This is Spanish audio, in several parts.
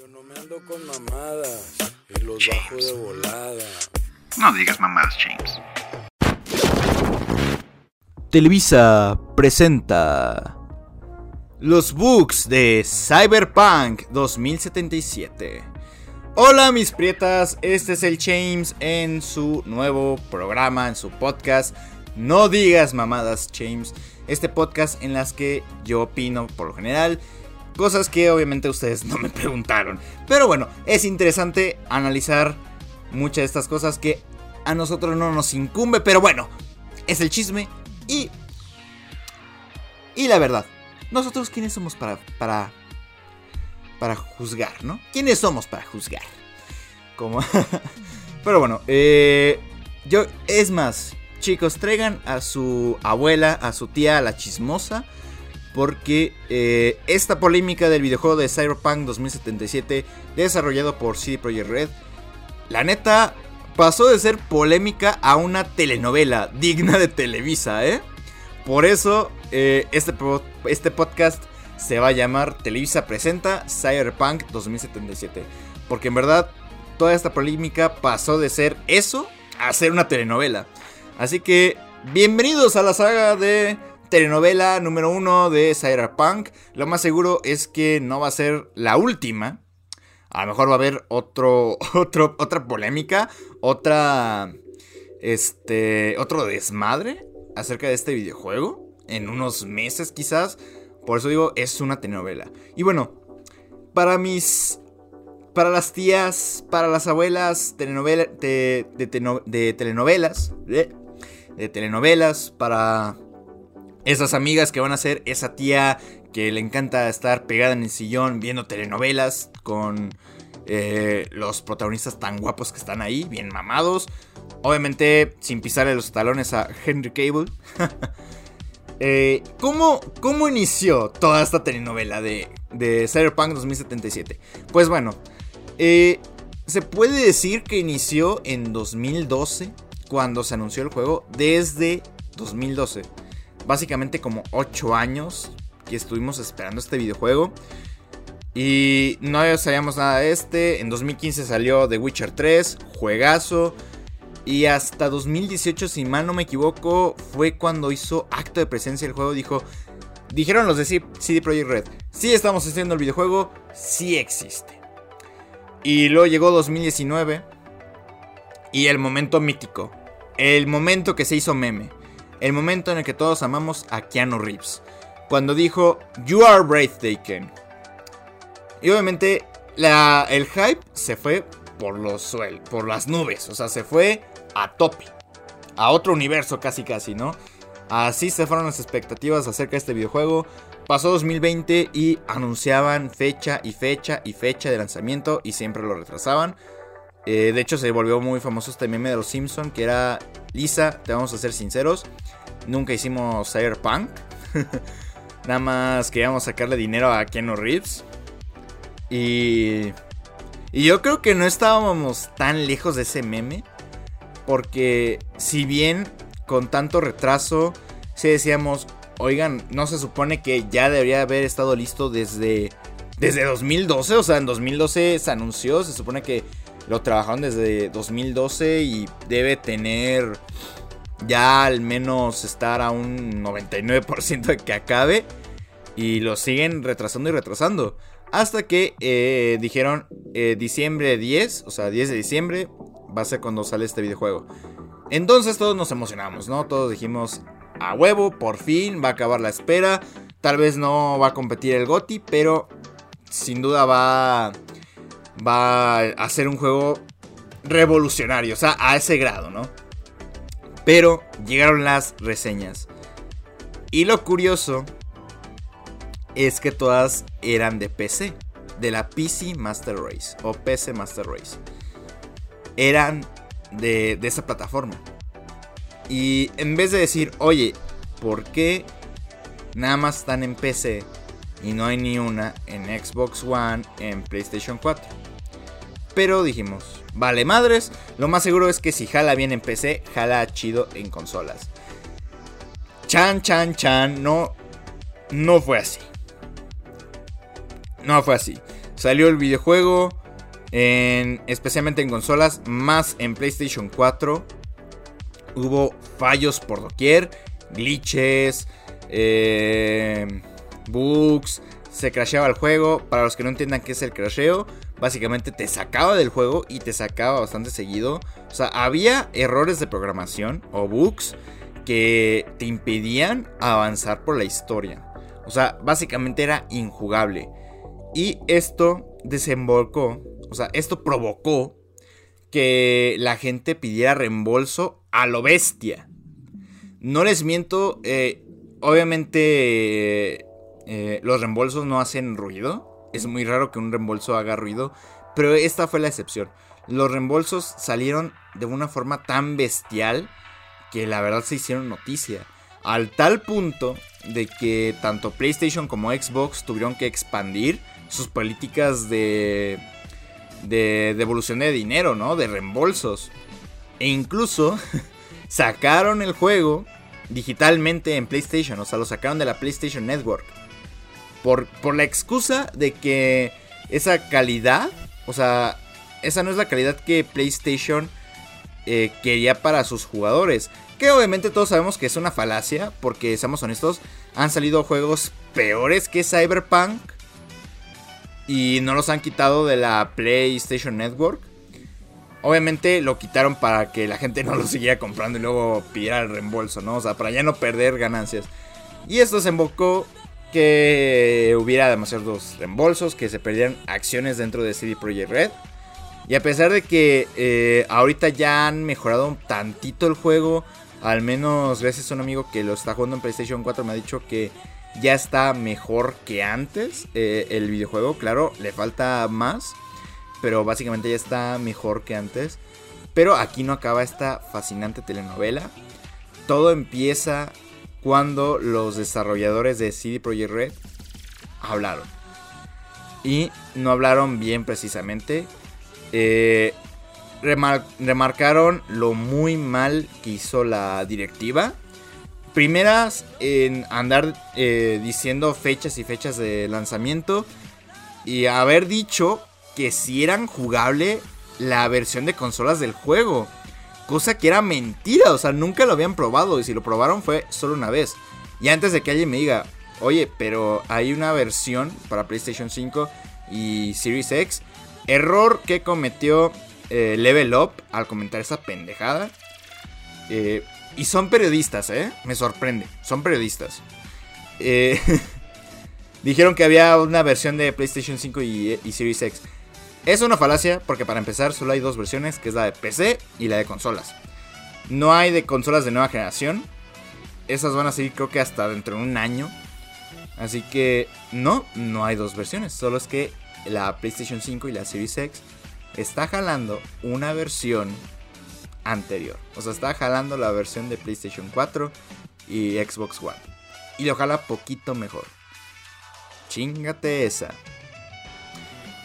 Yo no me ando con mamadas y los bajo de volada. No digas mamadas, James. Televisa presenta los books de Cyberpunk 2077. Hola mis prietas, este es el James en su nuevo programa, en su podcast. No digas mamadas, James. Este podcast en las que yo opino por lo general cosas que obviamente ustedes no me preguntaron. Pero bueno, es interesante analizar muchas de estas cosas que a nosotros no nos incumbe, pero bueno, es el chisme y y la verdad, nosotros quiénes somos para para para juzgar, ¿no? ¿Quiénes somos para juzgar? Como Pero bueno, eh yo es más, chicos, traigan a su abuela, a su tía, a la chismosa porque eh, esta polémica del videojuego de Cyberpunk 2077 desarrollado por CD Projekt Red, la neta pasó de ser polémica a una telenovela digna de Televisa, ¿eh? Por eso eh, este, este podcast se va a llamar Televisa presenta Cyberpunk 2077, porque en verdad toda esta polémica pasó de ser eso a ser una telenovela. Así que bienvenidos a la saga de telenovela número uno de Cyberpunk. Lo más seguro es que no va a ser la última. A lo mejor va a haber otro, otro, otra polémica, otra, este, otro desmadre acerca de este videojuego. En unos meses quizás. Por eso digo, es una telenovela. Y bueno, para mis... Para las tías, para las abuelas telenovela, de, telenovelas, de telenovelas, para esas amigas que van a ser esa tía que le encanta estar pegada en el sillón viendo telenovelas con eh, los protagonistas tan guapos que están ahí, bien mamados. Obviamente sin pisarle los talones a Henry Cable. eh, ¿cómo, ¿cómo, inició toda esta telenovela de, de Cyberpunk 2077? Pues bueno, eh, se puede decir que inició en 2012, cuando se anunció el juego, desde 2012 básicamente como 8 años que estuvimos esperando este videojuego. Y no sabíamos nada de este. En 2015 salió The Witcher 3, juegazo. Y hasta 2018, si mal no me equivoco, fue cuando hizo acto de presencia el juego. Dijo, dijeron los de CD Projekt Red, sí estamos haciendo el videojuego, sí existe. Y luego llegó 2019 y el momento mítico, el momento que se hizo meme el momento en el que todos amamos a Keanu Reeves, cuando dijo You are breathtaking. Y obviamente el hype se fue por los por las nubes, o sea, se fue a tope, a otro universo casi casi, ¿no? Así se fueron las expectativas acerca de este videojuego. Pasó 2020 y anunciaban fecha y fecha y fecha de lanzamiento y siempre lo retrasaban. Eh, de hecho, se volvió muy famoso este meme de los Simpson que era Lisa, te vamos a ser sinceros, nunca hicimos Cyberpunk. Nada más queríamos sacarle dinero a Keanu Reeves. Y, y yo creo que no estábamos tan lejos de ese meme. Porque si bien con tanto retraso, si decíamos, oigan, no se supone que ya debería haber estado listo desde, desde 2012. O sea, en 2012 se anunció, se supone que lo trabajaron desde 2012 y debe tener ya al menos estar a un 99% de que acabe. Y lo siguen retrasando y retrasando. Hasta que eh, dijeron eh, diciembre 10, o sea, 10 de diciembre, va a ser cuando sale este videojuego. Entonces todos nos emocionamos, ¿no? Todos dijimos, a huevo, por fin, va a acabar la espera. Tal vez no va a competir el GOTI, pero sin duda va va a ser un juego revolucionario, o sea, a ese grado, ¿no? Pero llegaron las reseñas. Y lo curioso es que todas eran de PC, de la PC Master Race o PC Master Race. Eran de, esa plataforma. Y en vez de decir, oye, ¿por qué nada más están en PC y no hay ni una en Xbox One, en PlayStation 4? Pero dijimos, vale madres, lo más seguro es que si jala bien en PC, jala chido en consolas. Chan, chan, chan, no, no fue así. No fue así. Salió el videojuego, en, especialmente en consolas, más en PlayStation 4. Hubo fallos por doquier, glitches, eh, bugs, se crasheaba el juego. Para los que no entiendan qué es el crasheo, básicamente te sacaba del juego y te sacaba bastante seguido. O sea, había errores de programación o bugs que te impedían avanzar por la historia. O sea, básicamente era injugable. Y esto desembocó, o sea, esto provocó que la gente pidiera reembolso a lo bestia. No les miento, eh, obviamente los reembolsos no hacen ruido. Es muy raro que un reembolso haga ruido, pero esta fue la excepción. Los reembolsos salieron de una forma tan bestial que la verdad se hicieron noticia. Al tal punto de que tanto PlayStation como Xbox tuvieron que expandir sus políticas de, de devolución de dinero, ¿no? De reembolsos. E incluso sacaron el juego digitalmente en PlayStation, o sea, lo sacaron de la PlayStation Network. Por, por la excusa de que esa calidad, o sea, esa no es la calidad que PlayStation eh, quería para sus jugadores. Que obviamente todos sabemos que es una falacia, porque seamos honestos, han salido juegos peores que Cyberpunk y no los han quitado de la PlayStation Network. Obviamente lo quitaron para que la gente no lo siguiera comprando y luego pidiera el reembolso, ¿no? O sea, para ya no perder ganancias. Y esto se invocó que hubiera demasiados reembolsos, que se perdieran acciones dentro de CD Projekt Red. Y a pesar de que eh, ahorita ya han mejorado un tantito el juego, al menos gracias a un amigo que lo está jugando en PlayStation 4 me ha dicho que ya está mejor que antes eh, el videojuego. Claro, le falta más, pero básicamente ya está mejor que antes. Pero aquí no acaba esta fascinante telenovela. Todo empieza cuando los desarrolladores de CD Projekt Red hablaron. Y no hablaron bien precisamente. Eh, remarcaron lo muy mal que hizo la directiva primeras en andar eh, diciendo fechas y fechas de lanzamiento y haber dicho que si eran jugable la versión de consolas del juego. Cosa que era mentira, o sea, nunca lo habían probado y si lo probaron fue solo una vez. Y antes de que alguien me diga, oye, pero hay una versión para PlayStation 5 y Series X. Error que cometió eh, Level Up al comentar esa pendejada. Eh, y son periodistas, ¿eh? Me sorprende. Son periodistas. Eh, dijeron que había una versión de PlayStation 5 y, Series X. Es una falacia porque para empezar solo hay dos versiones, que es la de PC y la de consolas. No hay de consolas de nueva generación. Esas van a seguir creo que hasta dentro de un año. Así que no, no hay dos versiones. Solo es que la PlayStation 5 y la Series X está jalando una versión anterior. O sea, está jalando la versión de PlayStation 4 y Xbox One. Y lo jala poquito mejor. Chingate esa.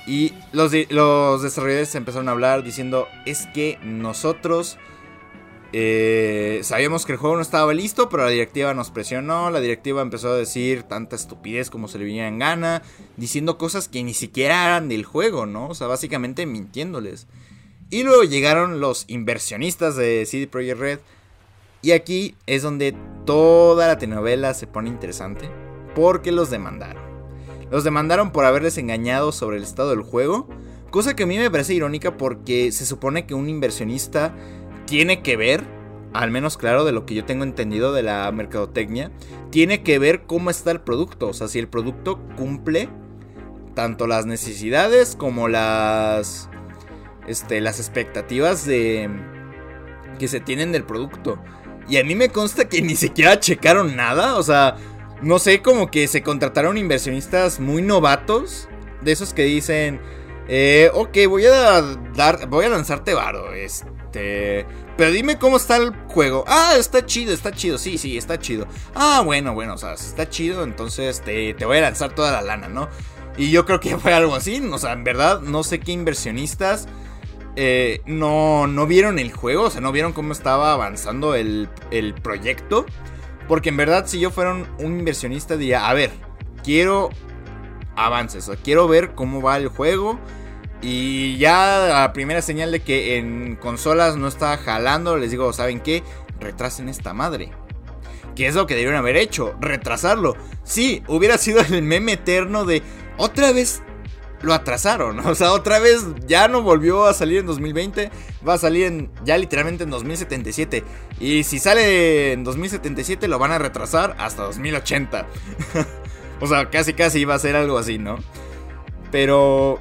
Y los, desarrolladores empezaron a hablar diciendo, es que nosotros eh, sabíamos que el juego no estaba listo, pero la directiva nos presionó. La directiva empezó a decir tanta estupidez como se le venía en gana, diciendo cosas que ni siquiera eran del juego, ¿no? O sea, básicamente mintiéndoles. Y luego llegaron los inversionistas de CD Projekt Red. Y aquí es donde toda la telenovela se pone interesante. Porque los demandaron. Los demandaron por haberles engañado sobre el estado del juego. Cosa que a mí me parece irónica porque se supone que un inversionista tiene que ver, al menos claro de lo que yo tengo entendido de la mercadotecnia, tiene que ver cómo está el producto. O sea, si el producto cumple tanto las necesidades como las este, las expectativas de que se tienen del producto. Y a mí me consta que ni siquiera checaron nada, o sea, no sé, como que se contrataron inversionistas muy novatos, de esos que dicen, eh, ok, voy a dar, voy a lanzarte varo, este, pero dime cómo está el juego. Ah, está chido, está chido, sí, sí, está chido. Ah, bueno, bueno, o sea, está chido, entonces te, te voy a lanzar toda la lana, ¿no? Y yo creo que fue algo así, o sea, en verdad, no sé qué inversionistas eh, no, no vieron el juego, o sea, no vieron cómo estaba avanzando el, proyecto. Porque en verdad, si yo fuera un, inversionista, diría, a ver, quiero avances. O quiero ver cómo va el juego. Y ya la primera señal de que en consolas no está jalando, les digo, ¿saben qué? Retrasen esta madre. ¿Qué es lo que debieron haber hecho? Retrasarlo. Sí, hubiera sido el meme eterno de otra vez lo atrasaron. O sea, otra vez ya no volvió a salir en 2020. Va a salir en, ya literalmente en 2077. Y si sale en 2077 lo van a retrasar hasta 2080. o sea, casi casi iba a ser algo así, ¿no? Pero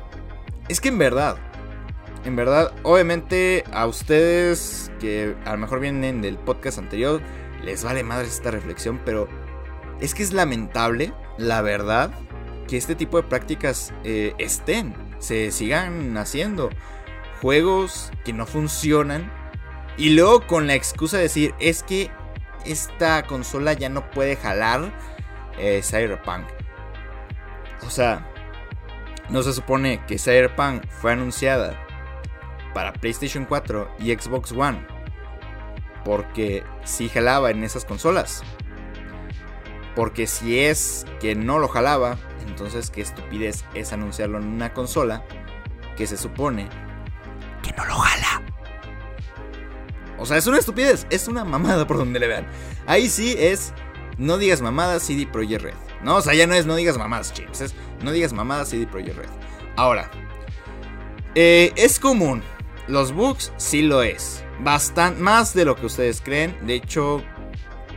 es que en verdad, en verdad, obviamente a ustedes que a lo mejor vienen del podcast anterior, les vale madre esta reflexión, pero es que es lamentable, la verdad, que este tipo de prácticas eh, estén, se sigan haciendo. Juegos que no funcionan y luego con la excusa de decir, es que esta consola ya no puede jalar eh, Cyberpunk. O sea, no se supone que Cyberpunk fue anunciada para PlayStation 4 y Xbox One. Porque si jalaba en esas consolas. Porque si es que no lo jalaba, entonces qué estupidez es anunciarlo en una consola que se supone que no lo jala. O sea, es una estupidez, es una mamada por donde le vean. Ahí sí es no digas mamadas CD Projekt Red. No, o sea, ya no es no digas mamadas, chips, es no digas mamadas CD Projekt Red. Ahora, eh, es común. Los bugs sí lo es. Bastante más de lo que ustedes creen. De hecho,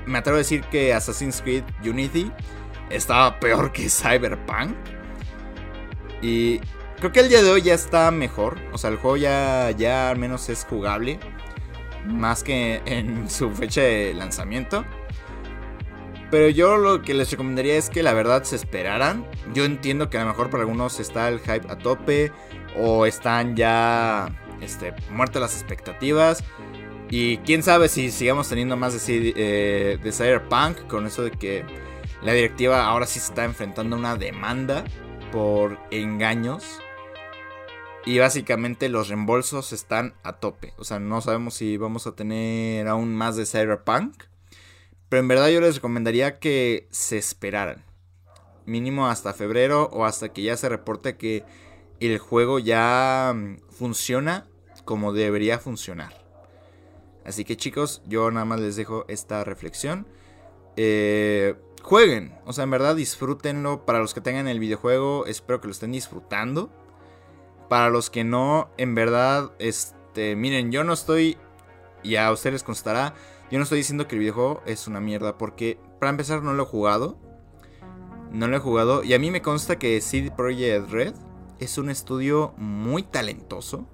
me atrevo a decir que Assassin's Creed Unity estaba peor que Cyberpunk. Y creo que el día de hoy ya está mejor. O sea, el juego ya, ya al menos es jugable. Más que en su fecha de lanzamiento. Pero yo lo que les recomendaría es que la verdad se esperaran. Yo entiendo que a lo mejor para algunos está el hype a tope. O están ya este, muertas las expectativas. Y quién sabe si sigamos teniendo más de, eh, de Cyberpunk. Con eso de que la directiva ahora sí se está enfrentando a una demanda por engaños. Y básicamente los reembolsos están a tope. O sea, no sabemos si vamos a tener aún más de Cyberpunk. Pero en verdad yo les recomendaría que se esperaran. Mínimo hasta febrero o hasta que ya se reporte que el juego ya mm, funciona como debería funcionar. Así que chicos, yo nada más les dejo esta reflexión. Eh, jueguen, o sea, en verdad disfrútenlo. Para los que tengan el videojuego, espero que lo estén disfrutando. Para los que no, en verdad, este, miren, yo no estoy, y a ustedes constará, yo no estoy diciendo que el videojuego es una mierda, porque para empezar no lo he jugado. No lo he jugado, y a mí me consta que CD Projekt Red es un estudio muy talentoso.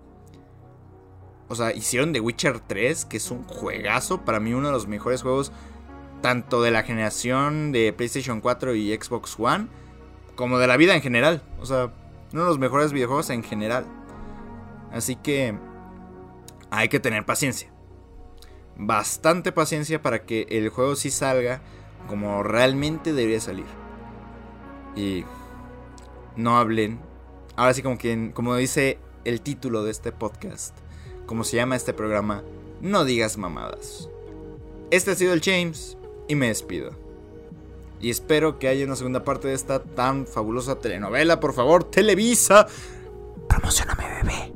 O sea, hicieron The Witcher 3, que es un juegazo, para mí uno de los mejores juegos tanto de la generación de PlayStation 4 y Xbox One, como de la vida en general. O sea, uno de los mejores videojuegos en general. Así que hay que tener paciencia. Bastante paciencia para que el juego sí salga como realmente debería salir. Y no hablen. Ahora sí como quien, como dice el título de este podcast, como se llama este programa, no digas mamadas. Este ha sido el James y me despido. Y espero que haya una segunda parte de esta tan fabulosa telenovela. Por favor, Televisa. Promocioname, bebé.